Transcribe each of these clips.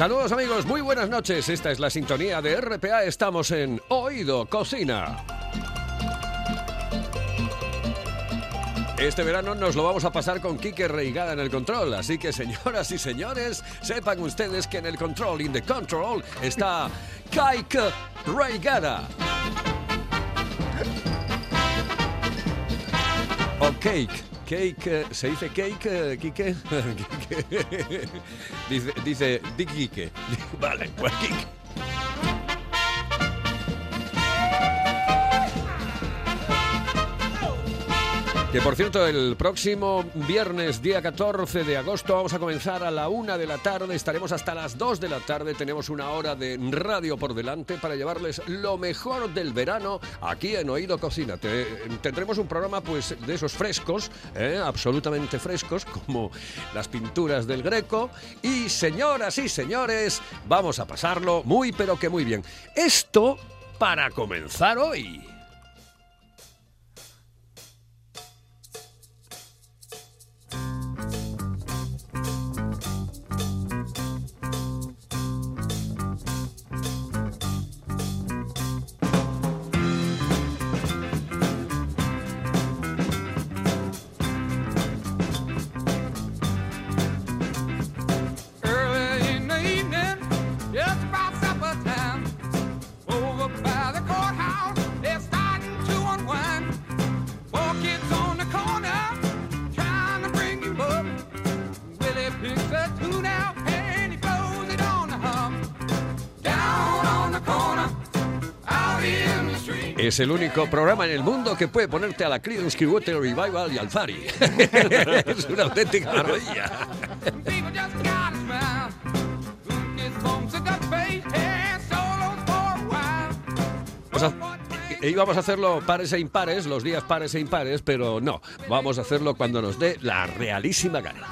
Saludos amigos, muy buenas noches. Esta es la sintonía de RPA. Estamos en Oído Cocina. Este verano nos lo vamos a pasar con Quique Reigada en el control, así que señoras y señores, sepan ustedes que en el control, in the control, está Kike Reigada. O cake. Cake, eh, ¿se dice cake, eh, Quique? Dice, dice, di Quique. Vale, pues Quique. Que por cierto, el próximo viernes, día 14 de agosto, vamos a comenzar a la una de la tarde. Estaremos hasta las 2 de la tarde. Tenemos una hora de radio por delante para llevarles lo mejor del verano aquí en Oído Cocina. Te- tendremos un programa pues de esos frescos, ¿eh? absolutamente frescos, como las pinturas del Greco. Y señoras y señores, vamos a pasarlo muy pero que muy bien. Esto para comenzar hoy. Es el único programa en el mundo que puede ponerte a la Creedence Clearwater Revival y al Fari. es una auténtica maravilla. Vamos a- íbamos a hacerlo pares e impares, los días pares e impares, pero no, vamos a hacerlo cuando nos dé la realísima gana.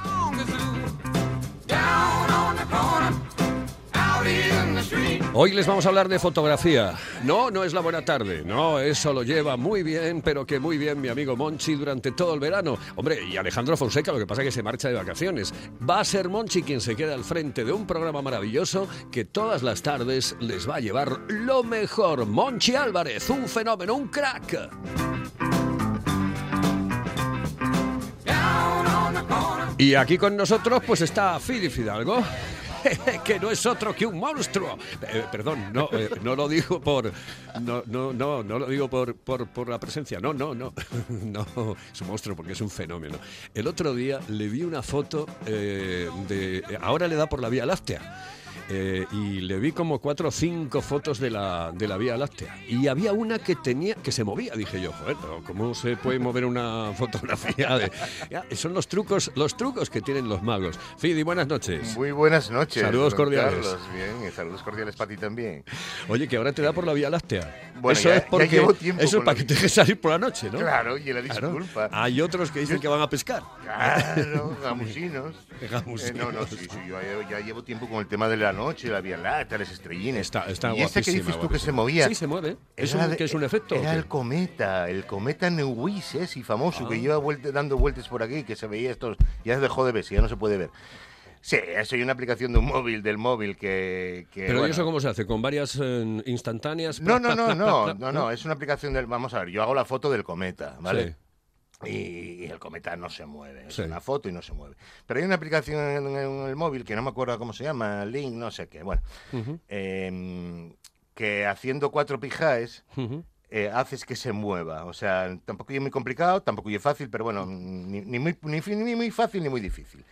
Hoy les vamos a hablar de fotografía. No, no es la buena tarde. No, eso lo lleva muy bien, pero que muy bien mi amigo Monchi durante todo el verano. Hombre, y Alejandro Fonseca, lo que pasa es que se marcha de vacaciones. Va a ser Monchi quien se queda al frente de un programa maravilloso que todas las tardes les va a llevar lo mejor. Monchi Álvarez, un fenómeno, un crack. Y aquí con nosotros pues está Philip Fidalgo. que no es otro que un monstruo. Eh, perdón, no, eh, no lo digo por no, no, no, no lo digo por, por, por la presencia. No, no, no. No, es un monstruo porque es un fenómeno. El otro día le vi una foto eh, de. Ahora le da por la Vía Láctea. Eh, y le vi como cuatro o cinco fotos de la, de la Vía Láctea. Y había una que tenía que se movía. Dije yo, joder, pero ¿cómo se puede mover una fotografía? De... Ya, son los trucos, los trucos que tienen los magos. Fidi, buenas noches. Muy buenas noches. Saludos cordiales. Carlos, bien, y saludos cordiales para ti también. Oye, que ahora te da por la Vía Láctea. Bueno, eso ya- es porque llevo tiempo eso es para que te dejes salir por la noche, ¿no? Claro, y la Claro. disculpa. Hay otros que dicen que van a pescar. Claro, gamusinos. Gamusinos. Eh, no, no, sí, sí, yo ya llevo tiempo con el tema de la noche, la Vía Láctea, las estrellines. Está, está y ese que dices tú que guapísima. se movía. Sí, se mueve. ¿Es un, de- que es un efecto? Era el cometa, el cometa Neuwis, ese famoso, Ah. que lleva vuelte- dando vueltas por aquí, que se veía estos. Ya se dejó de ver, ya no se puede ver. Sí, eso hay una aplicación de un móvil, del móvil que. que, Pero ¿y bueno, eso cómo se hace? ¿Con varias eh, instantáneas? No, no, no, no, no, no, es una aplicación del. Vamos a ver, yo hago la foto del cometa, ¿vale? Sí. Y, el cometa no se mueve, es Sí. una foto y no se mueve. Pero hay una aplicación en, en el móvil que no me acuerdo cómo se llama, Link, no sé qué, bueno, em, que haciendo cuatro pijaes eh, haces que se mueva. O sea, tampoco es muy complicado, tampoco es fácil, pero bueno, ni, ni muy, ni, ni muy fácil ni muy difícil.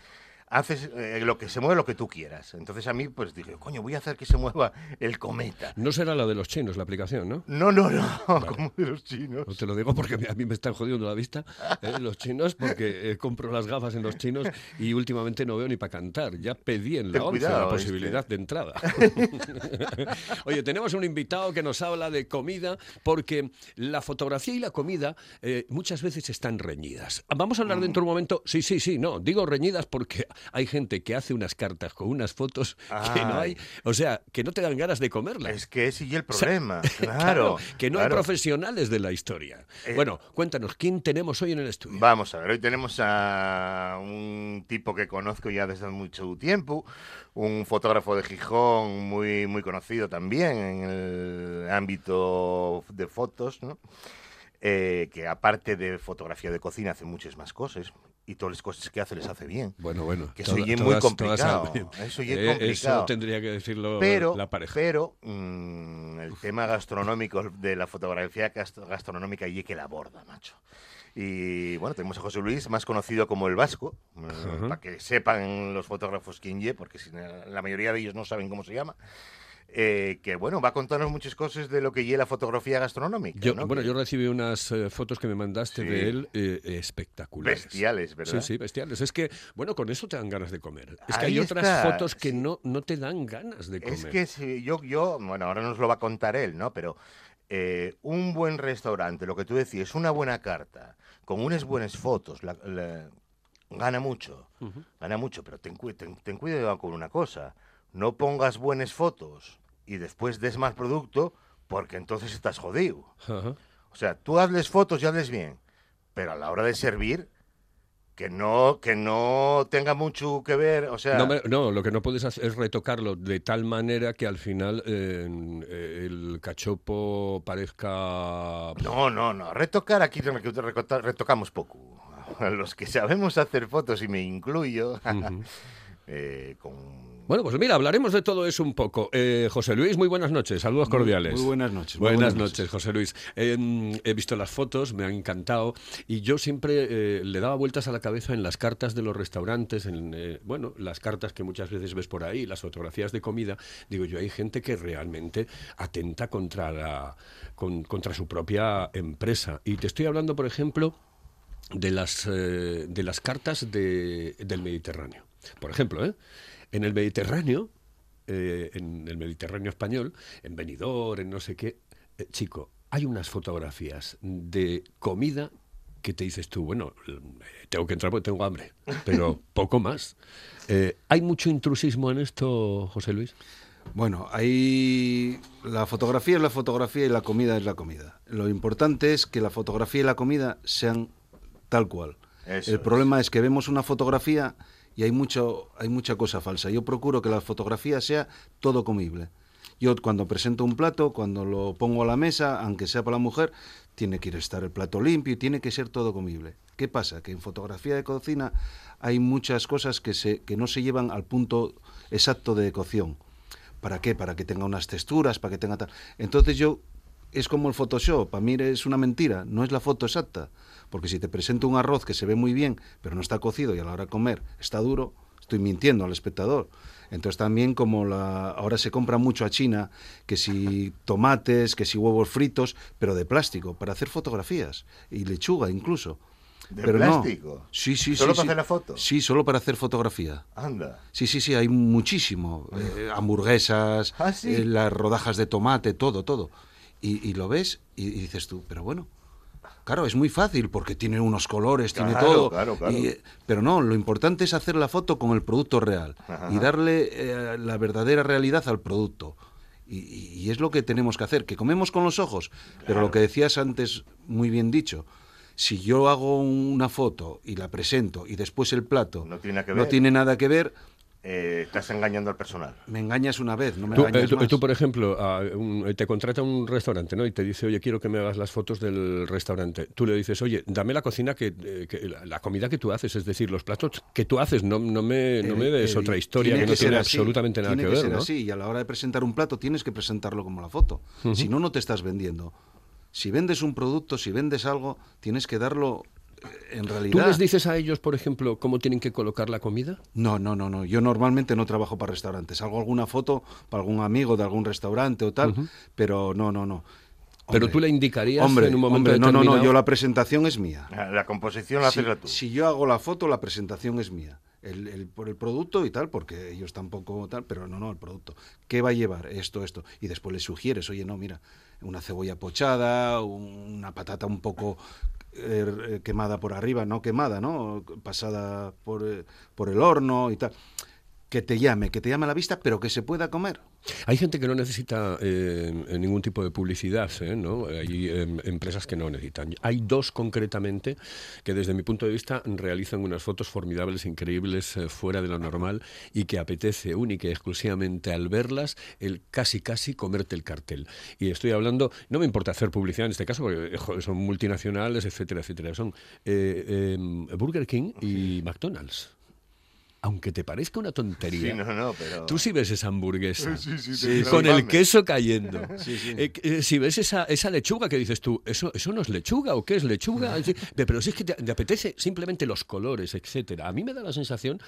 Haces eh, lo que se mueve lo que tú quieras. Entonces a mí, pues dije, coño, voy a hacer que se mueva el cometa. No será la de los chinos, la aplicación, ¿no? No, no, no, como de los chinos. No te lo digo porque a mí me están jodiendo la vista eh, los chinos porque eh, compro las gafas en los chinos y últimamente no veo ni para cantar. Ya pedí en la 11 cuidado, la posibilidad este. de entrada. Oye, tenemos un invitado que nos habla de comida porque la fotografía y la comida muchas veces están reñidas. Vamos a hablar dentro de un momento. Sí, sí, sí, no. Digo reñidas porque hay gente que hace unas cartas con unas fotos que no hay. Ay. O sea, que no te dan ganas de comerlas. Es que ese y el O sea, problema. Claro. que no hay profesionales de la historia. Eh, bueno, cuéntanos, ¿quién tenemos hoy en el estudio? Vamos a ver, hoy tenemos a un tipo que conozco ya desde mucho tiempo, un fotógrafo de Gijón muy, muy conocido también en el ámbito de fotos, ¿no? Eh, que aparte de fotografía de cocina hace muchas más cosas y todas las cosas que hace les hace bien. Bueno, bueno. Que eso toda- es muy complicado. Eso es Eh, complicado. Eso tendría que decirlo Pero, la pareja. pero mm, el tema gastronómico de la fotografía gast- gastronómica y que la aborda, macho. Y bueno, tenemos a José Luis, más conocido como el Vasco, eh, Ajá. para que sepan los fotógrafos quién ye, porque si la mayoría de ellos no saben cómo se llama. Eh, que bueno, va a contarnos muchas cosas de lo que lle la fotografía gastronómica. Yo, ¿no? bueno, yo recibí unas eh, fotos que me mandaste Sí. de él eh, espectaculares. Bestiales, ¿verdad? Sí, sí, bestiales. Es que, bueno, con eso te dan ganas de comer. Es que hay otras fotos que sí. no, no te dan ganas de comer. Es que si yo, yo, bueno, ahora nos lo va a contar él, ¿no? Pero eh, un buen restaurante, lo que tú decías, una buena carta, con unas buenas fotos, la- la- gana mucho, gana mucho, pero ten, cui- ten- ten cuidado con una cosa, no pongas buenas fotos y después des mal producto, porque entonces estás jodido. Ajá. O sea, tú hazles fotos y hazles bien, pero a la hora de servir, que no, que no tenga mucho que ver, o sea... No, no, lo que no puedes hacer es retocarlo de tal manera que al final eh, el cachopo parezca... No, no, no. Retocar aquí retocamos poco. Los que sabemos hacer fotos, y me incluyo, eh, con... Bueno, pues mira, hablaremos de todo eso un poco. Eh, José Luis, muy buenas noches, saludos cordiales. muy buenas noches, Buenas, buenas noches, noches. José Luis. Eh, he visto las fotos, me han encantado y yo siempre eh, le daba vueltas a la cabeza en las cartas de los restaurantes, en eh, bueno, las cartas que muchas veces ves por ahí, las fotografías de comida. Digo yo, hay gente que realmente atenta contra la, con- contra su propia empresa. Y te estoy hablando, por ejemplo, de las, de las cartas de- del Mediterráneo. Por ejemplo, ¿eh? En el Mediterráneo, eh, en el Mediterráneo español, en Benidorm, en no sé qué, eh, chico, hay unas fotografías de comida que te dices tú, bueno, eh, tengo que entrar porque tengo hambre, pero poco más. Eh, ¿Hay mucho intrusismo en esto, José Luis? Bueno, ahí la fotografía es la fotografía y la comida es la comida. Lo importante es que la fotografía y la comida sean tal cual. Eso El es. problema es que vemos una fotografía y hay mucho hay mucha cosa falsa. Yo procuro que la fotografía sea todo comible. Yo cuando presento un plato, cuando lo pongo a la mesa, aunque sea para la mujer, tiene que estar el plato limpio y tiene que ser todo comible. ¿Qué pasa? Que en fotografía de cocina hay muchas cosas que, se, que no se llevan al punto exacto de cocción. ¿Para qué? Para que tenga unas texturas, para que tenga tal. Entonces yo es como el Photoshop, para mí es una mentira, no es la foto exacta, porque si te presento un arroz que se ve muy bien, pero no está cocido y a la hora de comer está duro, estoy mintiendo al espectador. Entonces también como la, ahora se compra mucho a China, que si tomates, que si huevos fritos, pero de plástico, para hacer fotografías, y lechuga incluso. ¿De pero no. plástico? Sí, sí, ¿Solo sí, para sí. hacer la foto? Sí, solo para hacer fotografía. Anda. Sí, sí, sí, hay muchísimo. Eh, hamburguesas, Ah, sí. eh, las rodajas de tomate, todo, todo. Y, y lo ves y, y dices tú, pero bueno, claro, es muy fácil porque tiene unos colores, tiene todo. claro, claro. Y, pero no, lo importante es hacer la foto con el producto real Ajá. y darle eh, la verdadera realidad al producto. Y, es lo que tenemos que hacer, que comemos con los ojos. Pero lo que decías antes, muy bien dicho, si yo hago una foto y la presento y después el plato No tiene nada que ver, Eh, estás engañando al personal. me engañas una vez, no me Tú, engañas eh, tú- más. tú, por ejemplo, a un- te contrata un restaurante, ¿no? Y te dice, oye, quiero que me hagas las fotos del restaurante. Tú le dices, oye, dame la cocina que, eh, que- la, comida que tú haces, es decir, los platos que tú haces. No, no me, no me des otra historia que, no tiene así, absolutamente nada tiene que, ver, ser ¿no? así, y a la hora de presentar un plato tienes que presentarlo como la foto. Si no, no te estás vendiendo. Si vendes un producto, si vendes algo, tienes que darlo en ¿Tú les dices a ellos, por ejemplo, cómo tienen que colocar la comida? No, no, no, no. Yo normalmente no trabajo para restaurantes. Hago alguna foto para algún amigo de algún restaurante o tal, pero no, no, no. Pero tú le indicarías hombre, en un momento hombre, no, no, no. Yo la presentación es mía. La la composición la Si, haces tú. si yo hago la foto, la presentación es mía. El, el- por el producto y tal, porque ellos tampoco tal, pero no, no, el producto. ¿Qué va a llevar? Esto, esto. Y después le sugieres, oye, no, mira, una cebolla pochada, una patata un poco eh, eh, quemada por arriba, no quemada, ¿no? Pasada por, eh, por el horno y tal. Que te llame, que te llame a la vista, pero que se pueda comer. Hay gente que no necesita eh, ningún tipo de publicidad, ¿eh? ¿no? Hay em, empresas que no necesitan. Hay dos concretamente que desde mi punto de vista realizan unas fotos formidables, increíbles, eh, fuera de lo normal y que apetece única y exclusivamente al verlas el casi casi comerte el cartel. Y estoy hablando, no me importa hacer publicidad en este caso porque eh, son multinacionales, etcétera, etcétera. Son em, Burger King y McDonald's. Aunque te parezca una tontería. Sí, no, no, pero... Tú si ves esa hamburguesa Sí, sí, Sí, con el queso cayendo, Sí, sí. eh, eh, si ves esa, esa lechuga que dices tú, ¿eso, ¿eso no es lechuga o qué es lechuga? Sí, Pero si es que te, te apetece simplemente los colores, etcétera. A mí me da la sensación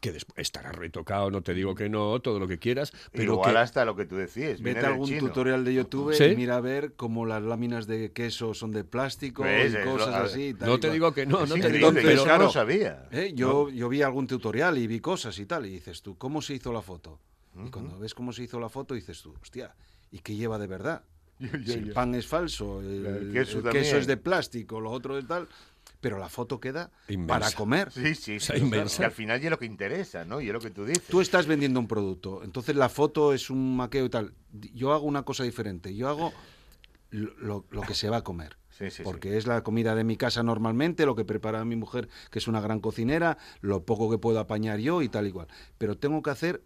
que después estará retocado, no te digo que no, todo lo que quieras, pero Igual que... hasta lo que tú decías. Vete a algún chino. tutorial de YouTube ¿Sí? y mira a ver cómo las láminas de queso son de plástico Pues, y lo- cosas así. tal No y te digo que no, no Sí, te digo, Entonces, yo pero... no sabía. Eh, yo, yo vi algún tutorial y vi cosas y tal, y dices tú, ¿cómo se hizo la foto? Y cuando ves cómo se hizo la foto, dices tú, hostia, ¿y qué lleva de verdad? si el pan es falso, el, El queso el también. queso es de plástico, lo otro es tal, pero la foto queda Inmensa. para comer. Sí, sí, O sea, sí, inmensa. al final ya es lo que interesa, ¿no? Y es lo que tú dices. Tú estás vendiendo un producto, entonces la foto es un maqueo y tal. Yo hago una cosa diferente, yo hago lo, lo- lo que se va a comer. Porque es la comida de mi casa normalmente, lo que prepara mi mujer, que es una gran cocinera, lo poco que puedo apañar yo y tal igual. Pero tengo que hacer,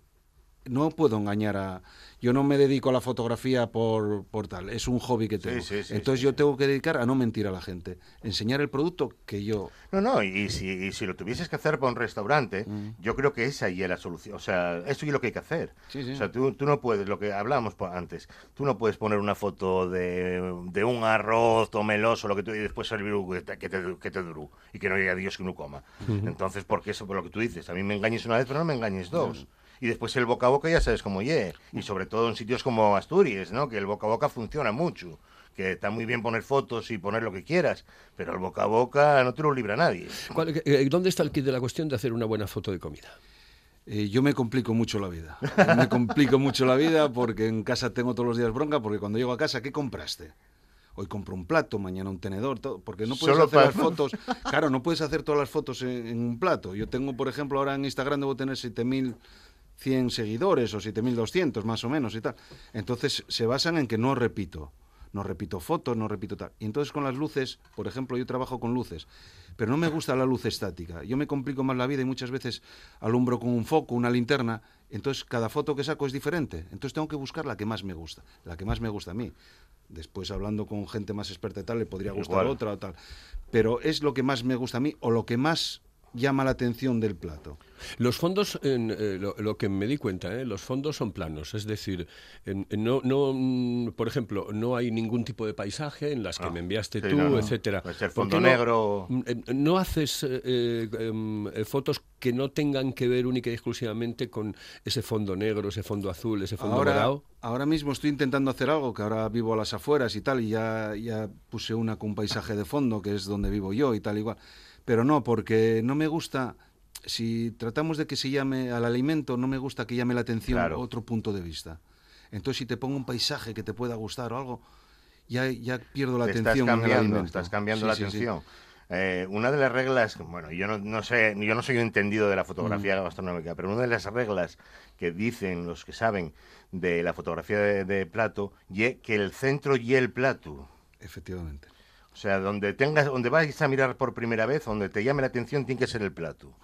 no puedo engañar a... Yo no me dedico a la fotografía por, por tal, es un hobby que tengo. sí, sí, Entonces yo tengo que dedicar a no mentir a la gente, enseñar el producto que yo... No, no, y si, y si lo tuvieses que hacer para un restaurante, yo creo que esa ya es la solución. O sea, eso es lo que hay que hacer. Sí, sí. O sea, tú, tú no puedes, lo que hablábamos antes, tú no puedes poner una foto de, de un arroz tomeloso, lo que tú, y después servir un- que te, que te, que te durú y que no haya Dios que no coma. Entonces, porque eso, por lo que tú dices, a mí me engañes una vez, pero no me engañes dos. Y después el boca a boca ya sabes cómo ye. Y sobre todo en sitios como Asturias, ¿no? Que el boca a boca funciona mucho. Que está muy bien poner fotos y poner lo que quieras, pero el boca a boca no te lo libra nadie. ¿Cuál- eh, ¿Dónde está el kit de la cuestión de hacer una buena foto de comida? Eh, yo me complico mucho la vida. Me complico mucho la vida porque en casa tengo todos los días bronca, porque cuando llego a casa, ¿qué compraste? Hoy compro un plato, mañana un tenedor, todo, porque no puedes Solo hacer para- las fotos. Claro, no puedes hacer todas las fotos en, en un plato. Yo tengo, por ejemplo, ahora en Instagram debo tener 7100 seguidores o 7200 más o menos y tal. Entonces se basan en que no repito. No repito fotos, no repito tal. Y entonces con las luces, por ejemplo, yo trabajo con luces, pero no me gusta la luz estática. Yo me complico más la vida y muchas veces alumbro con un foco, una linterna. Entonces cada foto que saco es diferente. Entonces tengo que buscar la que más me gusta, la que más me gusta a mí. Después hablando con gente más experta y tal, le podría gustar Igual. otra o tal. Pero es lo que más me gusta a mí o lo que más llama la atención del plato. Los fondos, en, eh, lo, lo que me di cuenta, eh, los fondos son planos, es decir, en- en no, no, mm, por ejemplo, no hay ningún tipo de paisaje en las que Ah, me enviaste sí, tú, no, no. etcétera. ¿Por fondo qué no- negro. mm, eh, no haces eh, eh, em, eh, fotos que no tengan que ver única y exclusivamente con ese fondo negro, ese fondo azul, ese fondo Ahora, morado? ahora mismo estoy intentando hacer algo, que ahora vivo a las afueras y tal, y ya, ya puse una con un paisaje de fondo, que es donde vivo yo y tal igual. Pero no, porque no me gusta, si tratamos de que se llame al alimento, no me gusta que llame la atención Claro. otro punto de vista. Entonces, si te pongo un paisaje que te pueda gustar o algo, ya, ya pierdo la Te atención estás cambiando, estás cambiando Sí, la sí, sí. atención. Eh, una de las reglas, bueno, yo no, no sé, yo no soy un entendido de la Mm. fotografía gastronómica, pero una de las reglas que dicen los que saben de la fotografía de, de plato, ye que el centro y el plato. Efectivamente. O sea, donde tengas, donde vais a mirar por primera vez, donde te llame la atención, tiene que ser el plato.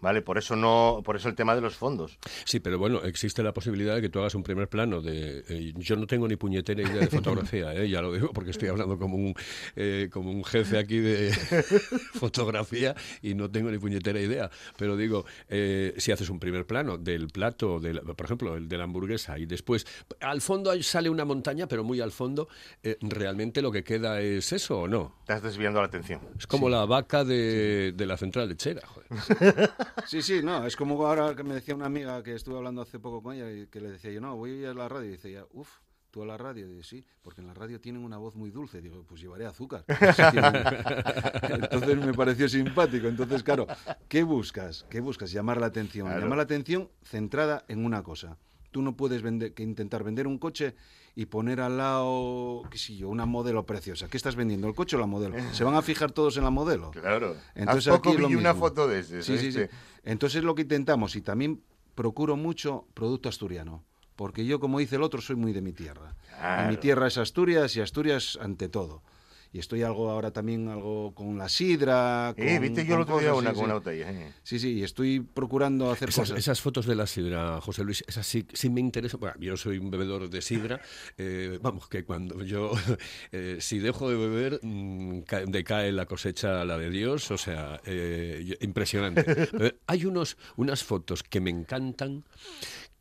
¿Vale? Por eso no, por eso el tema de los fondos. Sí, pero bueno, existe la posibilidad de que tú hagas un primer plano de... eh, yo no tengo ni puñetera idea de fotografía, ¿eh? ya lo digo porque estoy hablando como un, eh, como un jefe aquí de fotografía y no tengo ni puñetera idea. Pero digo, eh, si haces un primer plano del plato, del, por ejemplo, el de la hamburguesa, y después al fondo sale una montaña, pero muy al fondo, eh, ¿realmente lo que queda es eso o no? Estás desviando la atención. Es como la vaca de, de la central lechera. Joder. Sí, sí, no, es como ahora que me decía una amiga que estuve hablando hace poco con ella y que le decía yo, no, voy a ir a la radio y dice ella, uff, tú a la radio, y dice, sí, porque en la radio tienen una voz muy dulce, digo, pues llevaré azúcar. Entonces me pareció simpático, entonces claro, ¿qué buscas? ¿Qué buscas? Llamar la atención, Claro. llamar la atención centrada en una cosa. Tú no puedes vender, que intentar vender un coche y poner al lado, qué sé yo, una modelo preciosa. ¿Qué estás vendiendo, el coche o la modelo? ¿Se van a fijar todos en la modelo? Claro. Entonces poco aquí lo vi una foto de ese. Sí, sí, sí. Entonces lo que intentamos y también procuro mucho producto asturiano. Porque yo, como dice el otro, soy muy de mi tierra. Y mi tierra es Asturias y Asturias ante todo. Y estoy algo ahora también algo con la sidra. Eh, con- viste yo el con otro día una sí, con una botella. eh. Sí, sí, y estoy procurando hacer Esas, cosas. esas fotos de la sidra, José Luis, esas sí, sí me interesan. Bueno, yo soy un bebedor de sidra. eh, vamos, que cuando yo, eh, si dejo de beber, mm, ca- decae la cosecha a la de Dios. O sea, eh, impresionante. Eh, hay unos, unas fotos que me encantan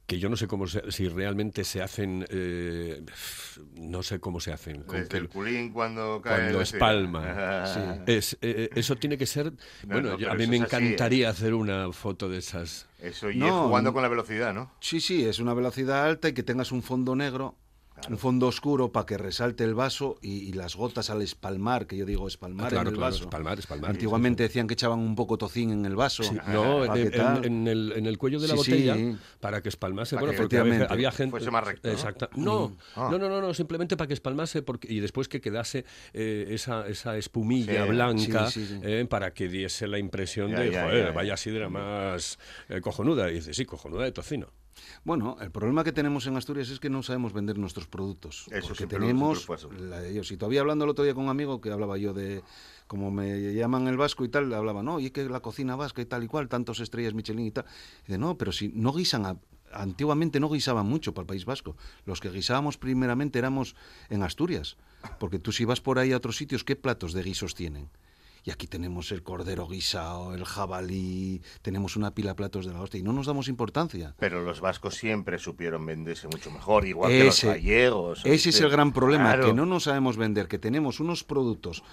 que yo no sé cómo se- si realmente se hacen, eh, no sé cómo se hacen. con Desde que- el culín cuando cae cuando espalma. Es, eh, eso tiene que ser. bueno, no, yo- a mí me es así, ¿eh? encantaría hacer una foto de esas. Eso y No, jugando con la velocidad, ¿no? Sí, sí, es una velocidad alta y que tengas un fondo negro, un fondo oscuro para que resalte el vaso y, y las gotas al espalmar, que yo digo espalmar Ah, claro, en el claro, vaso. espalmar, espalmar. Antiguamente decían que echaban un poco tocín en el vaso. Sí, no, en, el, en el cuello de la Sí, sí. botella, para que espalmase. Para Bueno, que porque había, efectivamente había gente. fuese más recto, ¿no? Exacta. No, Ah. no, no, no, no, simplemente para que espalmase porque, y después que quedase eh, esa, esa espumilla Sí, blanca sí, sí, sí. eh, para que diese la impresión Ya, de, ya, joder, ya, ya. vaya sidra más eh, cojonuda. Y dice, sí, cojonuda de tocino. Bueno, el problema que tenemos en Asturias es que no sabemos vender nuestros productos. Eso porque tenemos la de ellos. Y todavía hablando el otro día con un amigo que hablaba yo de, como me llaman el vasco y tal, le hablaba, no, y es que la cocina vasca y tal y cual, tantos estrellas Michelin y tal. Y dice, no, pero si no guisan, a- antiguamente no guisaban mucho para el País Vasco. Los que guisábamos primeramente éramos en Asturias. Porque tú si vas por ahí a otros sitios, ¿qué platos de guisos tienen? Y aquí tenemos el cordero guisado, el jabalí, tenemos una pila de platos de la hostia y no nos damos importancia. Pero los vascos siempre supieron venderse mucho mejor, igual que los gallegos. Ese es el gran problema, Claro. que no nos sabemos vender, que tenemos unos productos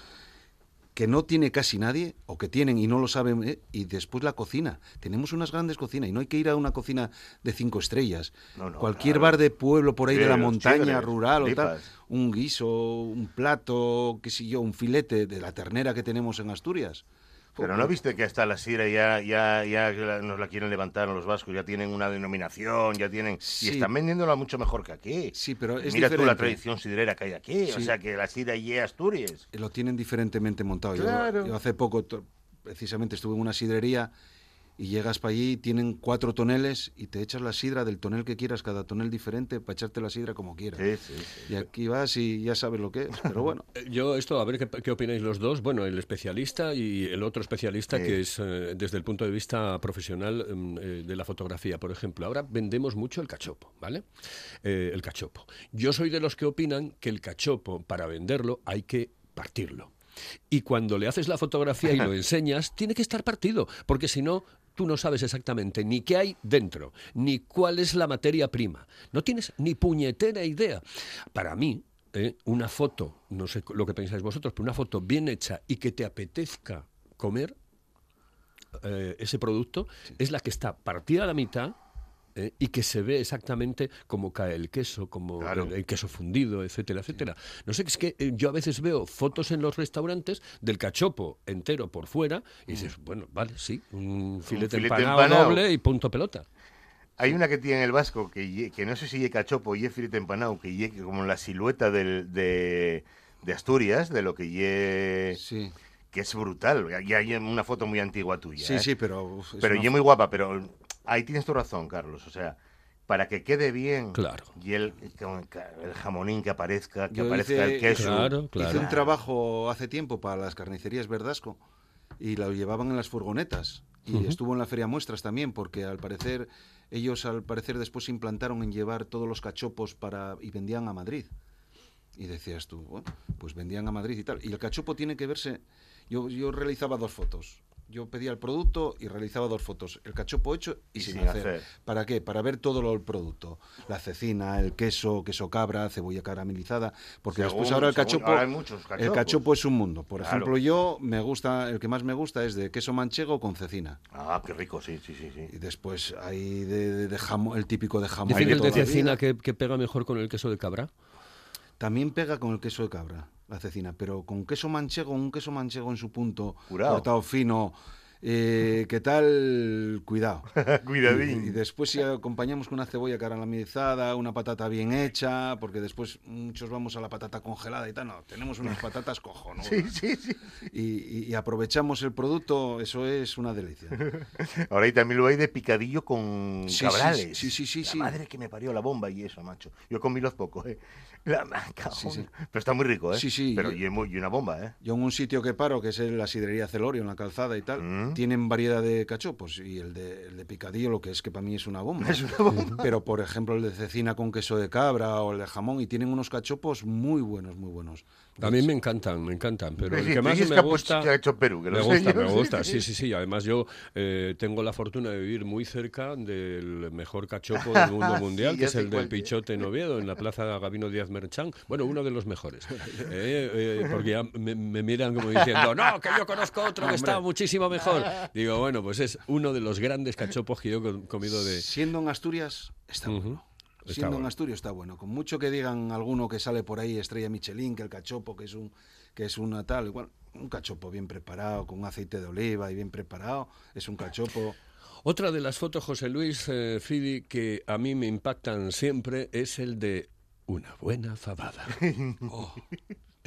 que no tiene casi nadie, o que tienen y no lo saben, eh, y después la cocina. Tenemos unas grandes cocinas, y no hay que ir a una cocina de cinco estrellas. No, no, Cualquier claro. bar de pueblo por ahí Sí, de la montaña rural o tal, un guiso, un plato, qué sé yo, un filete de la ternera que tenemos en Asturias. Pero no viste que hasta la sidra ya, ya, ya nos la quieren levantar los vascos, ya tienen una denominación, ya tienen... Sí. Y están vendiéndola mucho mejor que aquí. Sí, pero es Mira tú la tradición sidrera que hay aquí, o sea que la sidra y Asturias. lo tienen diferentemente montado. Yo- Claro. Yo, hace poco, precisamente, estuve en una sidrería y llegas para allí, tienen cuatro toneles y te echas la sidra del tonel que quieras, cada tonel diferente, para echarte la sidra como quieras. Sí, sí, sí. Y aquí vas y ya sabes lo que es, pero bueno. Eh, Yo esto, a ver qué, qué opináis los dos. Bueno, el especialista y el otro especialista Sí. que es eh, desde el punto de vista profesional mm, eh, de la fotografía, por ejemplo. Ahora vendemos mucho el cachopo, ¿vale? Eh, el cachopo. Yo soy de los que opinan que el cachopo, para venderlo, hay que partirlo. Y cuando le haces la fotografía y lo enseñas, tiene que estar partido, porque si no, tú no sabes exactamente ni qué hay dentro, ni cuál es la materia prima. No tienes ni puñetera idea. Para mí, eh, una foto, no sé lo que pensáis vosotros, pero una foto bien hecha y que te apetezca comer eh, ese producto es la que está partida a la mitad eh, y que se ve exactamente cómo cae el queso, como Claro. el, el queso fundido, etcétera, etcétera. No sé, es que eh, yo a veces veo fotos en los restaurantes del cachopo entero por fuera y dices, bueno, vale, sí, un filete, filete empanado, empanado. doble y punto pelota. Hay una que tiene el vasco, que, que no sé si es cachopo y es filete empanado, que ye como la silueta del, de, de Asturias, de lo que ye, Sí, que es brutal. Y hay una foto muy antigua tuya. sí, ¿eh? sí, pero... es Pero una y es muy guapa, pero ahí tienes tu razón, Carlos. O sea, para que quede bien Claro. y el, el jamonín que aparezca, que Yo aparezca hice- el queso. Claro, claro. Hice un trabajo hace tiempo para las carnicerías Verdasco y lo llevaban en las furgonetas. Y estuvo en la feria muestras también, porque al parecer, ellos al parecer después se implantaron en llevar todos los cachopos para y vendían a Madrid. Y decías tú, bueno, pues vendían a Madrid y tal. Y el cachopo tiene que verse. Yo, yo realizaba dos fotos. Yo pedía el producto y realizaba dos fotos. El cachopo hecho y, Y sin, sin hacer. hacer. ¿Para qué? Para ver todo lo, el producto. La cecina, el queso, queso cabra, cebolla caramelizada. Porque Según- después ahora el según- cachopo. ahora hay muchos el cachopo es un mundo. Por Claro. ejemplo, yo me gusta, el que más me gusta es de queso manchego con cecina. Ah, qué rico, sí, sí, sí. sí. Y después hay de, de- de jamón, el típico de jamón. Dicen que el de cecina que, que pega mejor con el queso de cabra. También pega con el queso de cabra, la cecina, pero con queso manchego, un queso manchego en su punto, Curao. cortado fino. Eh, ¿Qué tal? Cuidado. Cuidadín. Y, y después si acompañamos con una cebolla caramelizada, una patata bien hecha, porque después muchos vamos a la patata congelada y tal. No, tenemos unas patatas cojonudas. Sí, sí, sí. Y, aprovechamos el producto, eso es una delicia. Ahora y también lo hay de picadillo con Sí, sí, cabrales. sí, sí, sí, La madre que me parió la bomba y eso, macho. Yo comí los pocos, ¿eh? La. Pero está muy rico, ¿eh? Sí, sí, Pero yo- y una bomba, ¿eh? Yo en un sitio que paro, que es en la sidrería Celorio, en la calzada y tal, Mm. Tienen variedad de cachopos. Y el de, el de picadillo, lo que es que para mí es una bomba. Es una bomba. Pero, por ejemplo, el de cecina con queso de cabra o el de jamón, y tienen unos cachopos muy buenos, muy buenos. También me encantan, me encantan, pero el Sí, que tú más me que gusta... ha hecho Perú, que lo me gusta, yo, me gusta, sí. sí, sí. Además yo eh, tengo la fortuna de vivir muy cerca del mejor cachopo del mundo mundial, que es el del. Pichote en Oviedo, en la plaza Gabino Díaz Merchán. Bueno, uno de los mejores. Eh, eh, porque ya me, me miran como diciendo, no, que yo conozco otro que está muchísimo mejor. Digo, bueno, pues es uno de los grandes cachopos que yo he comido de... Siendo en Asturias, está. Está Siendo en bueno. Asturias está bueno. Con mucho que digan alguno que sale por ahí, estrella Michelin, que el cachopo, que es un que es una tal, igual, un cachopo bien preparado, con aceite de oliva y bien preparado, es un cachopo. Otra de las fotos, José Luis eh, Fidi, que a mí me impactan siempre es el de una buena fabada. Oh.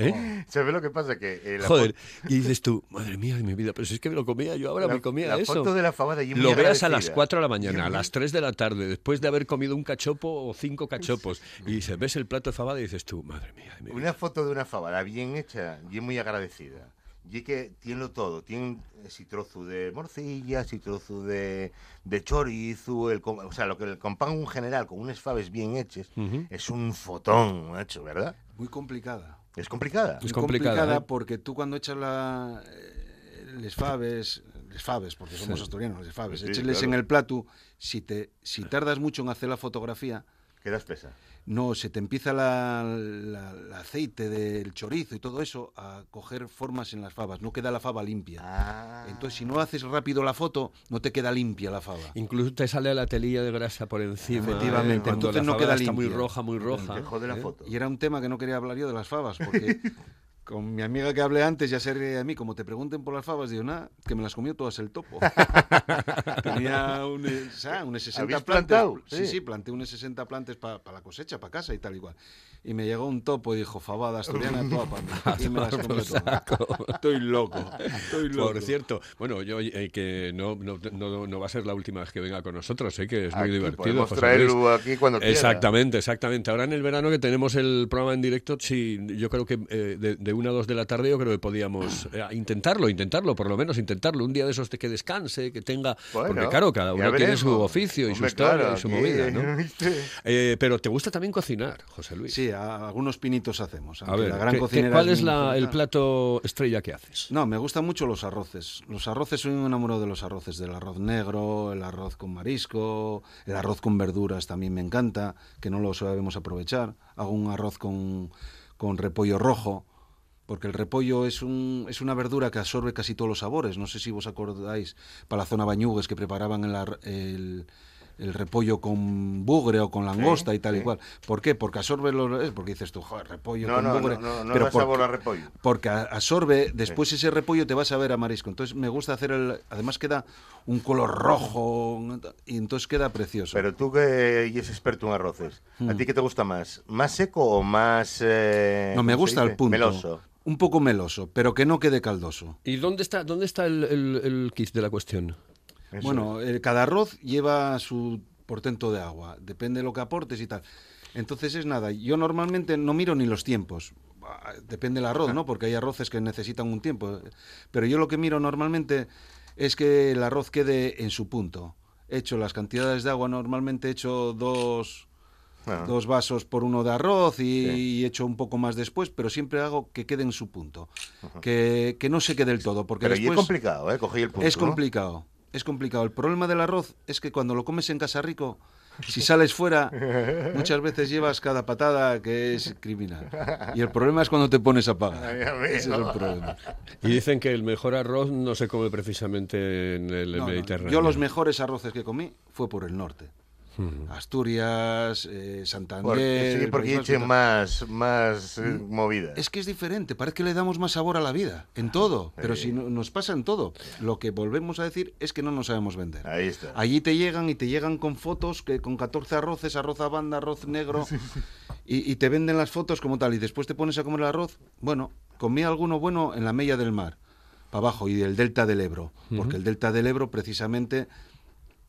¿Eh? ¿Sabes lo que pasa? Que eh, la Joder, y dices tú, madre mía de mi vida, pero si es que me lo comía yo ahora, la, me comía la eso. foto de la fabada y muy Lo veas a las agradecida. 4 de la mañana, a las 3 de la tarde, después de haber comido un cachopo o cinco cachopos, y dices, ves el plato de fabada y dices tú, madre mía de mi vida. Una foto de una fabada bien hecha y muy agradecida. Y que tiene todo, tiene eh, si trozo de morcilla, si trozo de, de chorizo, el, o sea, lo que el compán en general con unas faves bien hechas Ujú. es un fotón, macho, ¿verdad? Muy complicada. Es complicada. Es complicada, ¿eh? porque tú cuando echas la, eh, les faves, les faves, porque somos asturianos, les faves, Sí, claro. en el plato, si, te, si tardas mucho en hacer la fotografía, Queda espesa. no, se te empieza la, la- el aceite del chorizo y todo eso a coger formas en las fabas, no queda la fava limpia. Ah. Entonces, si no haces rápido la foto, no te queda limpia la fava. Incluso te sale la telilla de grasa por encima. Efectivamente, cuando entonces la no queda fabada está muy limpia. roja, muy roja. Te jode la ¿eh? foto. Y era un tema que no quería hablar yo de las fabas, porque con mi amiga que hablé antes ya se ríe de mí, como te pregunten por las fabas, digo, nada, que me las comió todas el topo. Tenía un, eh, o sea, unos 60 ¿Habéis plantes. plantado? Sí, Sí. sí, planté unos 60 plantes para la cosecha, para casa y tal igual. Y me llegó un topo y dijo, fabada asturiana, toda para mí. Y me las comió todas. Estoy loco, estoy loco. Por cierto, bueno, yo eh, que no, no, no, no va a ser la última vez que venga con nosotros, sé que es muy Aquí divertido. podemos José traerlo Luis. aquí cuando quiera. Exactamente, exactamente. Ahora en el verano que tenemos el programa en directo, sí, yo creo que eh, de, de una a dos de la tarde yo creo que podíamos eh, intentarlo, intentarlo, por lo menos intentarlo. Un día de esos de que descanse, que tenga... Bueno, porque claro, cada uno tiene su oficio y su Hombre, historia claro, y su aquí, movida, ¿no? Eh, pero te gusta también cocinar, José Luis. Sí, a- algunos pinitos hacemos. A ver, la gran ¿qué- qué- cocinera ¿cuál mi es la- el plato estrella que haces? No, me gustan mucho los arroces. Los arroces, soy un enamorado de los arroces, del arroz negro, el arroz con marisco, el arroz con verduras también me encanta, que no lo sabemos aprovechar. Hago un arroz con, con repollo rojo, porque el repollo es, un, es una verdura que absorbe casi todos los sabores. No sé si vos acordáis, para la zona Bañugues, que preparaban el, ar- el, el repollo con bugre o con langosta y tal y cual. ¿Por qué? Porque absorbe los... Porque dices tú, joder, repollo No, con no, bugre. no, no, no pero da porque- sabor a repollo. porque absorbe, después ese repollo te va a saber a marisco. Entonces me gusta hacer el. Además queda un color rojo y entonces queda precioso. Pero tú que eres experto en arroces, Hmm. ¿a ti qué te gusta más? ¿Más seco o más... eh, no me ¿cómo se gusta el punto. Meloso. Un poco meloso, pero que no quede caldoso. ¿Y dónde está, dónde está el, el, el kit de la cuestión? Eso bueno, el- cada arroz lleva su portento de agua, depende de lo que aportes y tal. Entonces es nada, yo normalmente no miro ni los tiempos. ah, depende del arroz, ¿no? Porque hay arroces que necesitan un tiempo. Pero yo lo que miro normalmente es que el arroz quede en su punto. Hecho las cantidades de agua, normalmente he hecho dos, Ah. dos vasos por uno de arroz y, Sí. y echo un poco más después, pero siempre hago que quede en su punto. Que, que no se quede del todo, porque Pero y es después complicado, ¿eh? Cogí el punto. es ¿no? complicado. Es complicado. El problema del arroz es que cuando lo comes en Casa Rico, si sales fuera, muchas veces llevas cada patada que es criminal. Y el problema es cuando te pones a pagar. Ay, amigo. Ese es el problema. Y dicen que el mejor arroz no se come precisamente en el No, no, Mediterráneo. Yo los mejores arroces que comí fue por el norte. Asturias, eh, Santander. Porque, sí, porque más, más eh, movida. Es que es diferente, parece que le damos más sabor a la vida, en todo, pero Sí. si no- nos pasa en todo. Lo que volvemos a decir es que no nos sabemos vender. Ahí está. Allí te llegan y te llegan con fotos que con 14 arroces, arroz a banda, arroz negro, y, y te venden las fotos como tal, y después te pones a comer el arroz. Bueno, comí alguno bueno en la Mella del Mar, para abajo, y del Delta del Ebro, porque el Delta del Ebro precisamente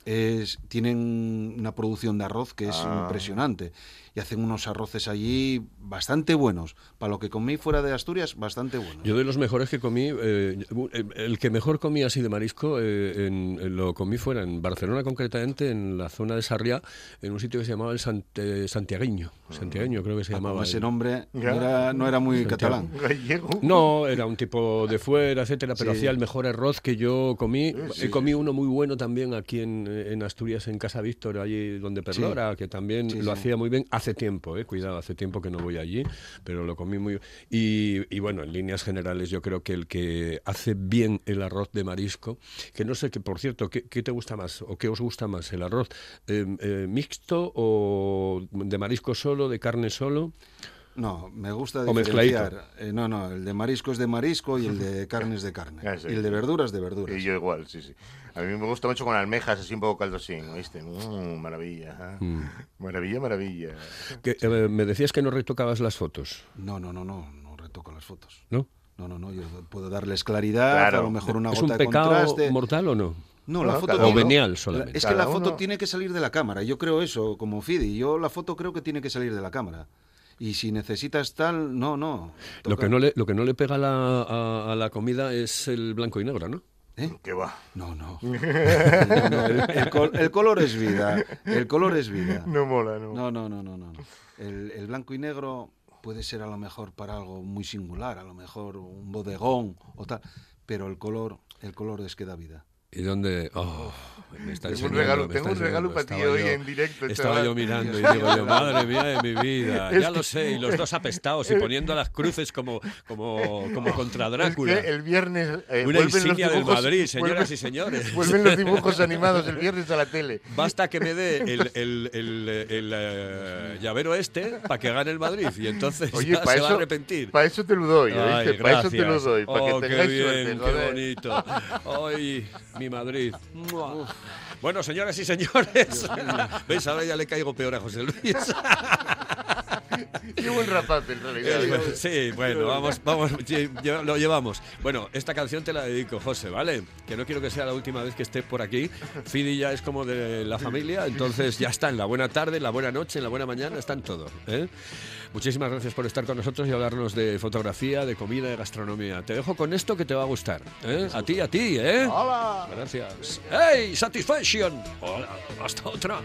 es, tienen una producción de arroz que es Ah. impresionante. Y hacen unos arroces allí bastante buenos. Para lo que comí fuera de Asturias, bastante buenos. Yo de los mejores que comí, eh, el- el que mejor comí así de marisco, eh, en- en- lo comí fuera en Barcelona concretamente, en la zona de Sarriá, en un sitio que se llamaba el Sant- eh, Santiagueño. Santiagueño creo que se Ah, llamaba. ese el- nombre no era, no era muy Santiago. catalán. Gallego. No, era un tipo de fuera, etcétera, pero Sí. hacía el mejor arroz que yo comí. sí, He comido uno muy bueno también aquí en, en Asturias, en Casa Víctor, allí donde Perlora, que también Sí, lo sí. hacía muy bien hace tiempo, eh, cuidado, hace tiempo que no voy allí, pero lo comí muy y, y bueno, en líneas generales yo creo que el que hace bien el arroz de marisco, que no sé que por cierto, ¿qué, qué te gusta más o qué os gusta más, el arroz eh, eh, mixto o de marisco solo, de carne solo? No, me gusta diferenciar. Eh, no, no, el de marisco es de marisco y el de carne es de carne. Ah, sí, y el de verduras de verduras. Y yo igual, sí, sí. A mí me gusta mucho con almejas, así un poco caldosín, ¿oíste? Mm, maravilla. ajá. Maravilla, maravilla. Que, eh, me decías que no retocabas las fotos, No, no, no, no, no retoco las fotos. ¿no? No, no, no, yo puedo darles claridad, Claro. a lo mejor una ¿Es gota un de pecado contraste. mortal o no? No, la No, foto cada O tiene- venial la- solamente. Es que la foto uno- tiene que salir de la cámara. Yo creo eso, como Fidi. Yo la foto creo que tiene que salir de la cámara. Y si necesitas tal, no, no. Lo que no le, lo que no le pega la, a, a la comida es el blanco y negro, ¿no? ¿Eh? ¿Qué va? No, no. No, no, el, el col- el color es vida. El color es vida. No mola, no. No, no, no, no, no. no. El, el blanco y negro puede ser a lo mejor para algo muy singular, a lo mejor un bodegón o tal, pero el color, el color es que da vida. ¿Y dónde? Oh, me está Tengo un regalo- tengo un regalo para ti hoy en directo, Estaba chaval. yo mirando y digo yo, madre mía de mi vida. Ya lo sé, y los dos apestados y poniendo las cruces como, como, como contra Es Drácula. que el viernes eh, Una insignia del Madrid, señoras vuelven- y señores. Vuelven los dibujos animados el viernes a la tele. Basta que me dé el, el, el, el, eh, llavero este para que gane el Madrid y entonces Oye, ya se eso, va a arrepentir. para eso te lo doy. Para eso te lo doy, para oh, que qué bien, suerte. qué bonito. Ay, mi Madrid. Bueno, señoras y señores, ¿veis? Ahora ya le caigo peor a José Luis. Qué buen rapaz, en realidad. Eh, Sí, bueno, vamos, vamos, lo llevamos. Bueno, esta canción te la dedico, José, ¿vale? Que no quiero que sea la última vez que estés por aquí. Fidi ya es como de la familia, entonces ya está en la buena tarde, en la buena noche, en la buena mañana, está en todo. ¿eh? Muchísimas gracias por estar con nosotros y hablarnos de fotografía, de comida, de gastronomía. Te dejo con esto que te va a gustar. ¿eh? A ti, a ti, ¿eh? ¡Hola! Gracias. ¡Hey! ¡Satisfaction! Hola, hasta otra.